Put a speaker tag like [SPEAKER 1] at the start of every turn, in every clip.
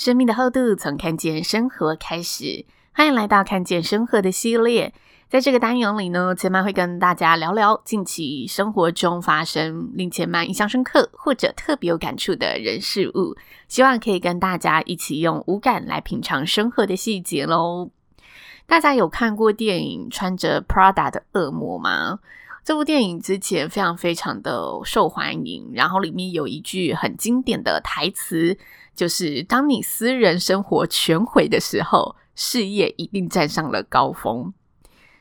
[SPEAKER 1] 生命的厚度，从看见生活开始。欢迎来到看见生活的系列。在这个单元里呢，千嫚会跟大家聊聊近期生活中发生令千嫚印象深刻或者特别有感触的人事物，希望可以跟大家一起用五感来品尝生活的细节喽。大家有看过电影《穿着 Prada 的恶魔》吗？这部电影之前非常非常的受欢迎，然后里面有一句很经典的台词。就是当你私人生活全毁的时候，事业一定站上了高峰。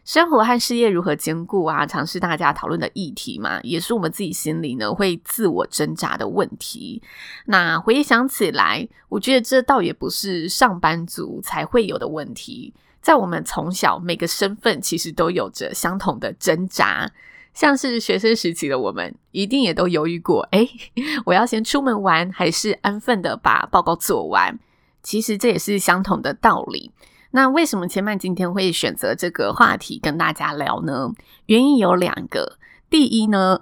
[SPEAKER 1] 生活和事业如何兼顾啊？常是大家讨论的议题嘛，也是我们自己心里呢会自我挣扎的问题。那回想起来，我觉得这倒也不是上班族才会有的问题，在我们从小每个身份其实都有着相同的挣扎。像是学生时期的我们，一定也都犹豫过：哎，我要先出门玩，还是安分的把报告做完？其实这也是相同的道理。那为什么千嫚今天会选择这个话题跟大家聊呢？原因有两个。第一呢，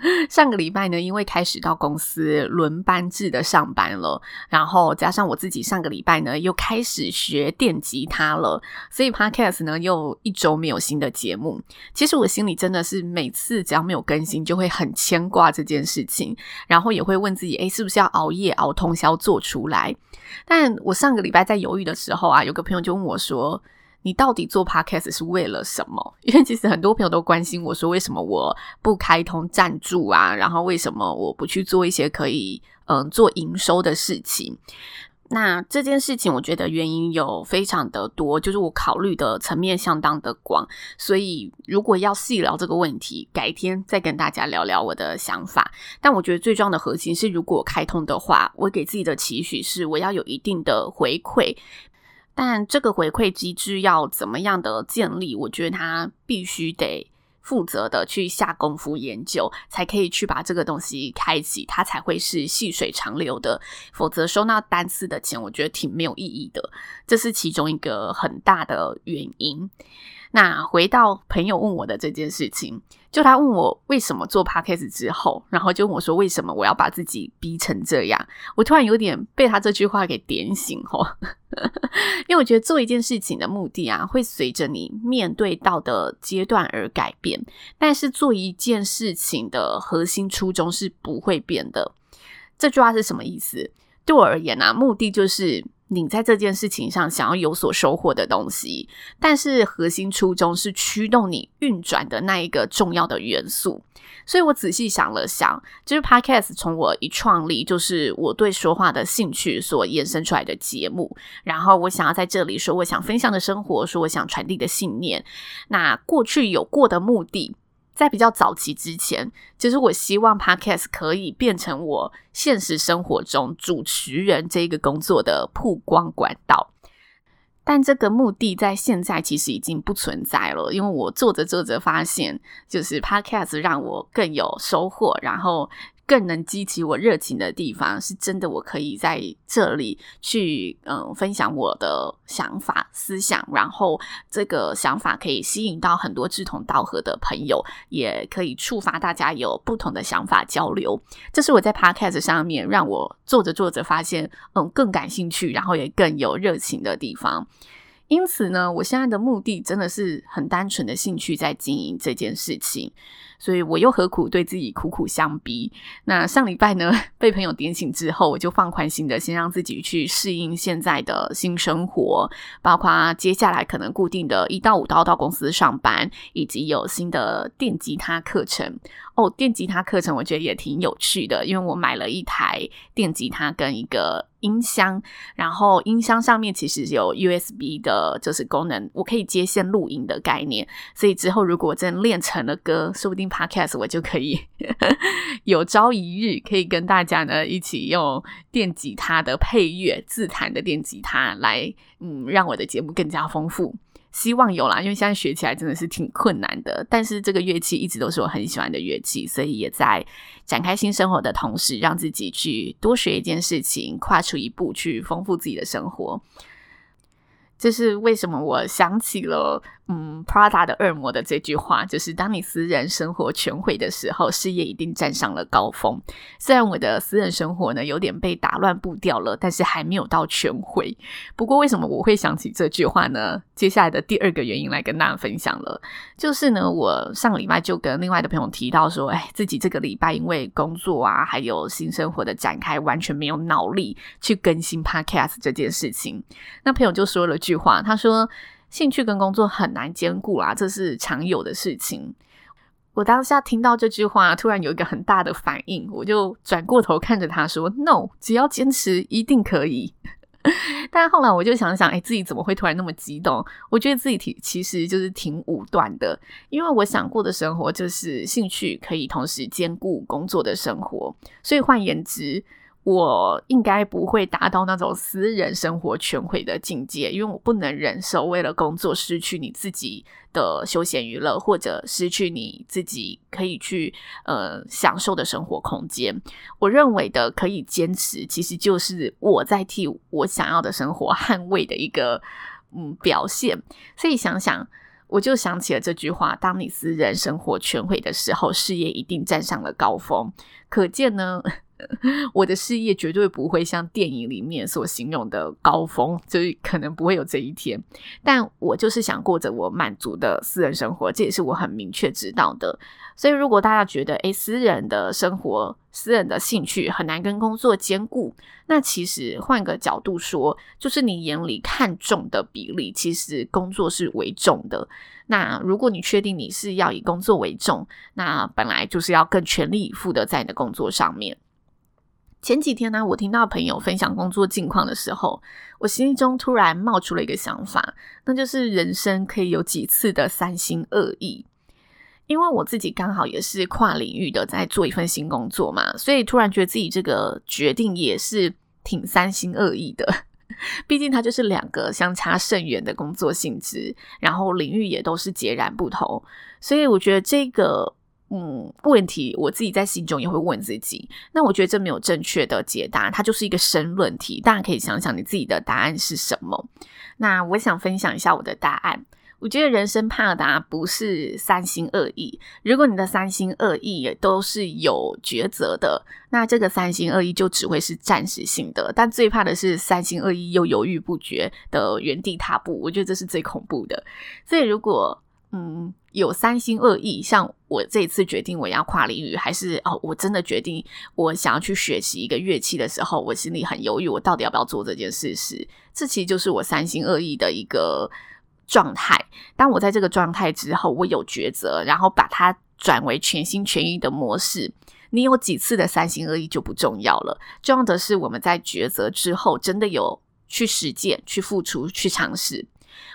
[SPEAKER 1] 上个礼拜呢，因为开始到公司轮班制的上班了，然后加上我自己上个礼拜呢又开始学电吉他了，所以 Podcast 呢又一周没有新的节目。其实我心里真的是每次只要没有更新，就会很牵挂这件事情，然后也会问自己，诶，是不是要熬夜熬通宵做出来？但我上个礼拜在犹豫的时候啊，有个朋友就问我说，你到底做 Podcast 是为了什么？因为其实很多朋友都关心我说，为什么我不开通赞助啊？然后为什么我不去做一些可以嗯做营收的事情？那这件事情，我觉得原因有非常的多，就是我考虑的层面相当的广。所以如果要细聊这个问题，改天再跟大家聊聊我的想法。但我觉得最重要的核心是，如果开通的话，我给自己的期许是，我要有一定的回馈。但这个回馈机制要怎么样的建立？我觉得他必须得负责的去下功夫研究，才可以去把这个东西开启，它才会是细水长流的。否则收那单次的钱，我觉得挺没有意义的。这是其中一个很大的原因。那回到朋友问我的这件事情，就他问我为什么做 Podcast 之后，然后就问我说为什么我要把自己逼成这样？我突然有点被他这句话给点醒哦，因为我觉得做一件事情的目的啊，会随着你面对到的阶段而改变，但是做一件事情的核心初衷是不会变的。这句话是什么意思？对我而言啊，目的就是。你在这件事情上想要有所收获的东西，但是核心初衷是驱动你运转的那一个重要的元素。所以我仔细想了想，就是 Podcast 从我一创立，就是我对说话的兴趣所延伸出来的节目。然后我想要在这里说我想分享的生活，说我想传递的信念。那过去有过的目的。在比较早期之前，就是我希望 Podcast 可以变成我现实生活中主持人这个工作的曝光管道，但这个目的在现在其实已经不存在了，因为我做着做着发现，就是 Podcast 让我更有收获，然后。更能激起我热情的地方，是真的，我可以在这里去嗯分享我的想法、思想，然后这个想法可以吸引到很多志同道合的朋友，也可以触发大家有不同的想法交流。这是我在 Podcast 上面让我做着做着发现，嗯，更感兴趣，然后也更有热情的地方。因此呢，我现在的目的真的是很单纯的兴趣在经营这件事情，所以我又何苦对自己苦苦相逼？那上礼拜呢，被朋友点醒之后，我就放宽心的先让自己去适应现在的新生活，包括接下来可能固定的一到五都要到公司上班，以及有新的电吉他课程。哦，电吉他课程我觉得也挺有趣的，因为我买了一台电吉他跟一个音箱，然后音箱上面其实有 USB 的，就是功能，我可以接线录音的概念。所以之后如果真练成了歌，说不定 Podcast 我就可以 有朝一日可以跟大家呢一起用电吉他的配乐，自弹的电吉他来，嗯，让我的节目更加丰富。希望有啦，因为现在学起来真的是挺困难的。但是这个乐器一直都是我很喜欢的乐器，所以也在展开新生活的同时，让自己去多学一件事情，跨出一步去丰富自己的生活。这是为什么我想起了嗯，Prada 的恶魔的这句话，就是当你私人生活全毁的时候，事业一定站上了高峰。虽然我的私人生活呢有点被打乱步调了，但是还没有到全毁。不过为什么我会想起这句话呢？接下来的第二个原因来跟大家分享了，就是呢，我上个礼拜就跟另外的朋友提到说，哎，自己这个礼拜因为工作啊，还有新生活的展开，完全没有脑力去更新 Podcast 这件事情。那朋友就说了句话，他说。兴趣跟工作很难兼顾啦，这是常有的事情。我当下听到这句话，突然有一个很大的反应，我就转过头看着他说：“No，只要坚持，一定可以。”但后来我就想想，哎，自己怎么会突然那么激动？我觉得自己挺其实就是挺武断的，因为我想过的生活就是兴趣可以同时兼顾工作的生活，所以换言之。我应该不会达到那种私人生活全毁的境界，因为我不能忍受为了工作失去你自己的休闲娱乐，或者失去你自己可以去呃享受的生活空间。我认为的可以坚持，其实就是我在替我想要的生活捍卫的一个嗯表现。所以想想，我就想起了这句话：当你私人生活全毁的时候，事业一定站上了高峰。可见呢。我的事业绝对不会像电影里面所形容的高峰，就是可能不会有这一天。但我就是想过着我满足的私人生活，这也是我很明确知道的。所以，如果大家觉得诶，私人的生活、私人的兴趣很难跟工作兼顾，那其实换个角度说，就是你眼里看重的比例，其实工作是为重的。那如果你确定你是要以工作为重，那本来就是要更全力以赴的在你的工作上面。前几天呢，我听到朋友分享工作近况的时候，我心中突然冒出了一个想法，那就是人生可以有几次的三心二意。因为我自己刚好也是跨领域的在做一份新工作嘛，所以突然觉得自己这个决定也是挺三心二意的。毕竟它就是两个相差甚远的工作性质，然后领域也都是截然不同，所以我觉得这个。嗯，问题我自己在心中也会问自己。那我觉得这没有正确的解答，它就是一个申论题。大家可以想想你自己的答案是什么。那我想分享一下我的答案。我觉得人生怕的，不是三心二意。如果你的三心二意也都是有抉择的，那这个三心二意就只会是暂时性的。但最怕的是三心二意又犹豫不决的原地踏步。我觉得这是最恐怖的。所以如果嗯，有三心二意，像我这次决定我要跨领域，还是哦，我真的决定我想要去学习一个乐器的时候，我心里很犹豫，我到底要不要做这件事时，这其实就是我三心二意的一个状态。当我在这个状态之后，我有抉择，然后把它转为全心全意的模式。你有几次的三心二意就不重要了，重要的是我们在抉择之后，真的有去实践、去付出、去尝试。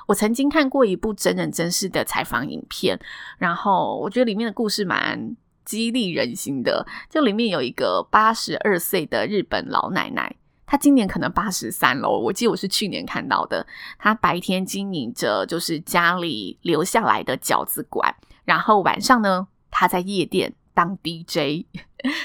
[SPEAKER 1] 我曾经看过一部真人真事的采访影片，然后我觉得里面的故事蛮激励人心的。就里面有一个八十二岁的日本老奶奶，她今年可能八十三了，我记得我是去年看到的。她白天经营着就是家里留下来的饺子馆，然后晚上呢，她在夜店当 DJ，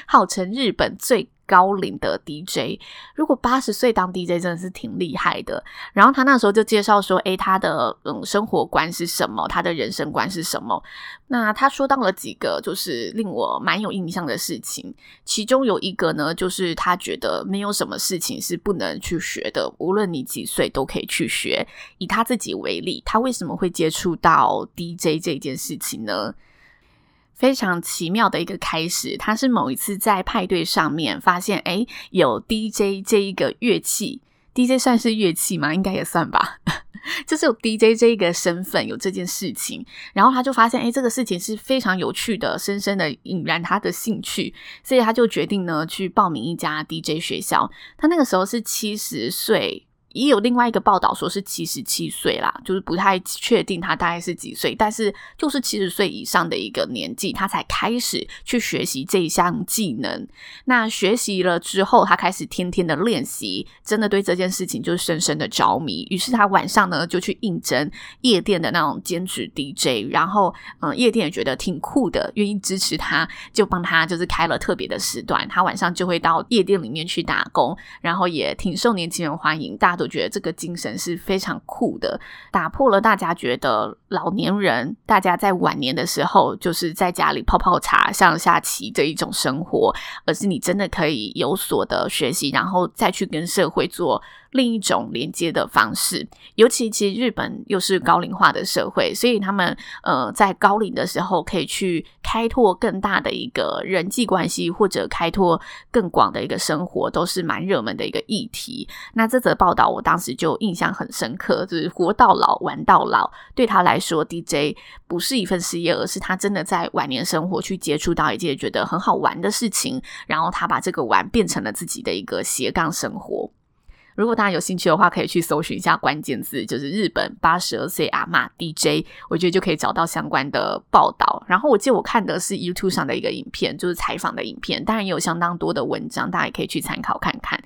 [SPEAKER 1] 号称日本最高龄的 DJ，如果八十岁当 DJ 真的是挺厉害的。然后他那时候就介绍说，诶，他的嗯生活观是什么？他的人生观是什么？那他说到了几个就是令我蛮有印象的事情，其中有一个呢，就是他觉得没有什么事情是不能去学的，无论你几岁都可以去学。以他自己为例，他为什么会接触到 DJ 这件事情呢？非常奇妙的一个开始，他是某一次在派对上面发现，哎，有 DJ 这一个乐器，DJ 算是乐器吗？应该也算吧。就是有 DJ 这一个身份，有这件事情，然后他就发现，哎，这个事情是非常有趣的，深深的引燃他的兴趣，所以他就决定呢去报名一家 DJ 学校。他那个时候是七十岁。也有另外一个报道说是七十七岁啦，就是不太确定他大概是几岁，但是就是七十岁以上的一个年纪，他才开始去学习这一项技能。那学习了之后，他开始天天的练习，真的对这件事情就深深的着迷。于是他晚上呢就去应征夜店的那种兼职 DJ，然后嗯，夜店也觉得挺酷的，愿意支持他，就帮他就是开了特别的时段，他晚上就会到夜店里面去打工，然后也挺受年轻人欢迎，大多我觉得这个精神是非常酷的，打破了大家觉得老年人大家在晚年的时候就是在家里泡泡茶、上下棋这一种生活，而是你真的可以有所的学习，然后再去跟社会做。另一种连接的方式，尤其其实日本又是高龄化的社会，所以他们呃在高龄的时候可以去开拓更大的一个人际关系，或者开拓更广的一个生活，都是蛮热门的一个议题。那这则报道我当时就印象很深刻，就是活到老玩到老，对他来说，DJ 不是一份事业，而是他真的在晚年生活去接触到一件觉得很好玩的事情，然后他把这个玩变成了自己的一个斜杠生活。如果大家有兴趣的话，可以去搜寻一下关键字，就是日本八十二岁阿妈 DJ，我觉得就可以找到相关的报道。然后我记得我看的是 YouTube 上的一个影片，就是采访的影片，当然也有相当多的文章，大家也可以去参考看看。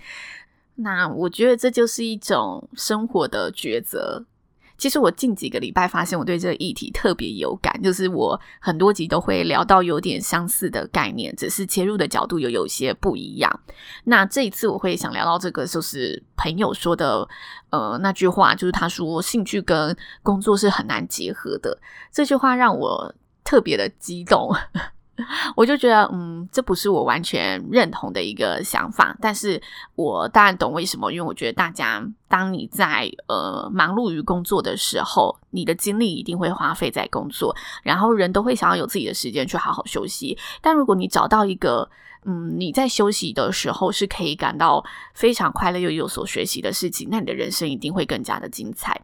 [SPEAKER 1] 那我觉得这就是一种生活的抉择。其实我近几个礼拜发现我对这个议题特别有感，就是我很多集都会聊到有点相似的概念，只是切入的角度又有些不一样。那这一次我会想聊到这个，就是朋友说的，呃，那句话，就是他说兴趣跟工作是很难结合的。这句话让我特别的激动。我就觉得，嗯，这不是我完全认同的一个想法，但是我当然懂为什么，因为我觉得大家，当你在呃忙碌于工作的时候，你的精力一定会花费在工作，然后人都会想要有自己的时间去好好休息。但如果你找到一个，嗯，你在休息的时候是可以感到非常快乐又有所学习的事情，那你的人生一定会更加的精彩。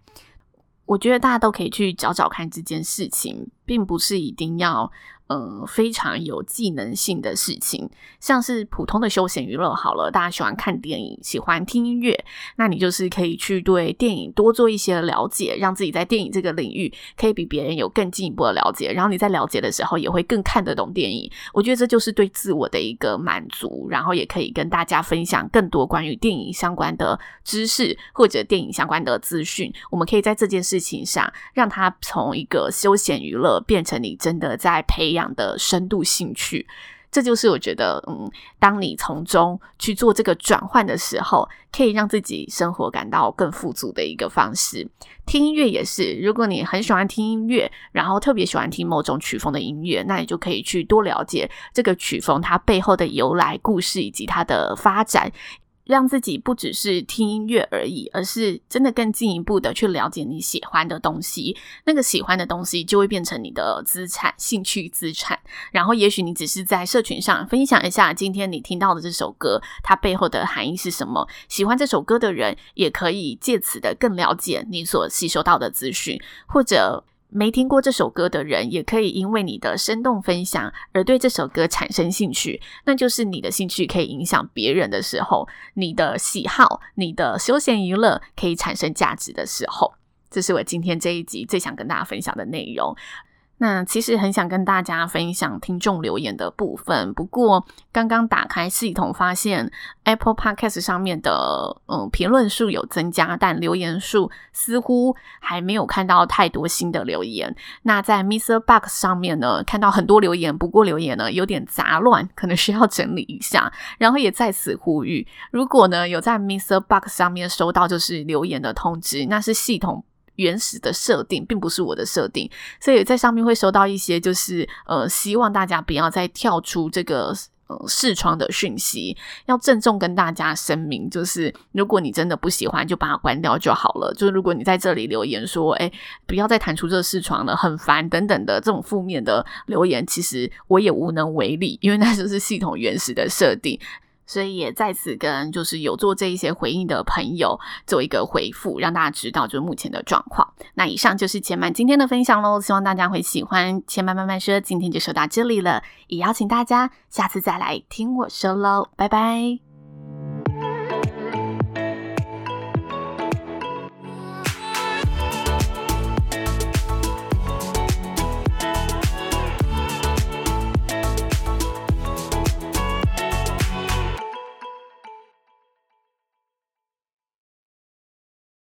[SPEAKER 1] 我觉得大家都可以去找找看这件事情，并不是一定要。呃，非常有技能性的事情，像是普通的休闲娱乐好了，大家喜欢看电影，喜欢听音乐，那你就是可以去对电影多做一些了解，让自己在电影这个领域可以比别人有更进一步的了解，然后你在了解的时候也会更看得懂电影。我觉得这就是对自我的一个满足，然后也可以跟大家分享更多关于电影相关的知识或者电影相关的资讯。我们可以在这件事情上，让它从一个休闲娱乐变成你真的在培。样的深度兴趣，这就是我觉得，嗯，当你从中去做这个转换的时候，可以让自己生活感到更富足的一个方式。听音乐也是，如果你很喜欢听音乐，然后特别喜欢听某种曲风的音乐，那你就可以去多了解这个曲风它背后的由来、故事以及它的发展。让自己不只是听音乐而已，而是真的更进一步的去了解你喜欢的东西。那个喜欢的东西就会变成你的资产、兴趣资产。然后，也许你只是在社群上分享一下今天你听到的这首歌，它背后的含义是什么。喜欢这首歌的人也可以借此的更了解你所吸收到的资讯，或者。没听过这首歌的人，也可以因为你的生动分享而对这首歌产生兴趣。那就是你的兴趣可以影响别人的时候，你的喜好、你的休闲娱乐可以产生价值的时候。这是我今天这一集最想跟大家分享的内容。那其实很想跟大家分享听众留言的部分，不过刚刚打开系统发现 Apple Podcast 上面的嗯评论数有增加，但留言数似乎还没有看到太多新的留言。那在 Mr. Box 上面呢，看到很多留言，不过留言呢有点杂乱，可能需要整理一下。然后也在此呼吁，如果呢有在 Mr. Box 上面收到就是留言的通知，那是系统。原始的设定并不是我的设定，所以在上面会收到一些，就是呃，希望大家不要再跳出这个呃视窗的讯息，要郑重跟大家声明，就是如果你真的不喜欢，就把它关掉就好了。就是如果你在这里留言说，哎，不要再弹出这个视窗了，很烦等等的这种负面的留言，其实我也无能为力，因为那就是系统原始的设定。所以也再次跟就是有做这一些回应的朋友做一个回复，让大家知道就是目前的状况。那以上就是千曼今天的分享喽，希望大家会喜欢。千曼慢慢说，今天就说到这里了，也邀请大家下次再来听我说喽，拜拜。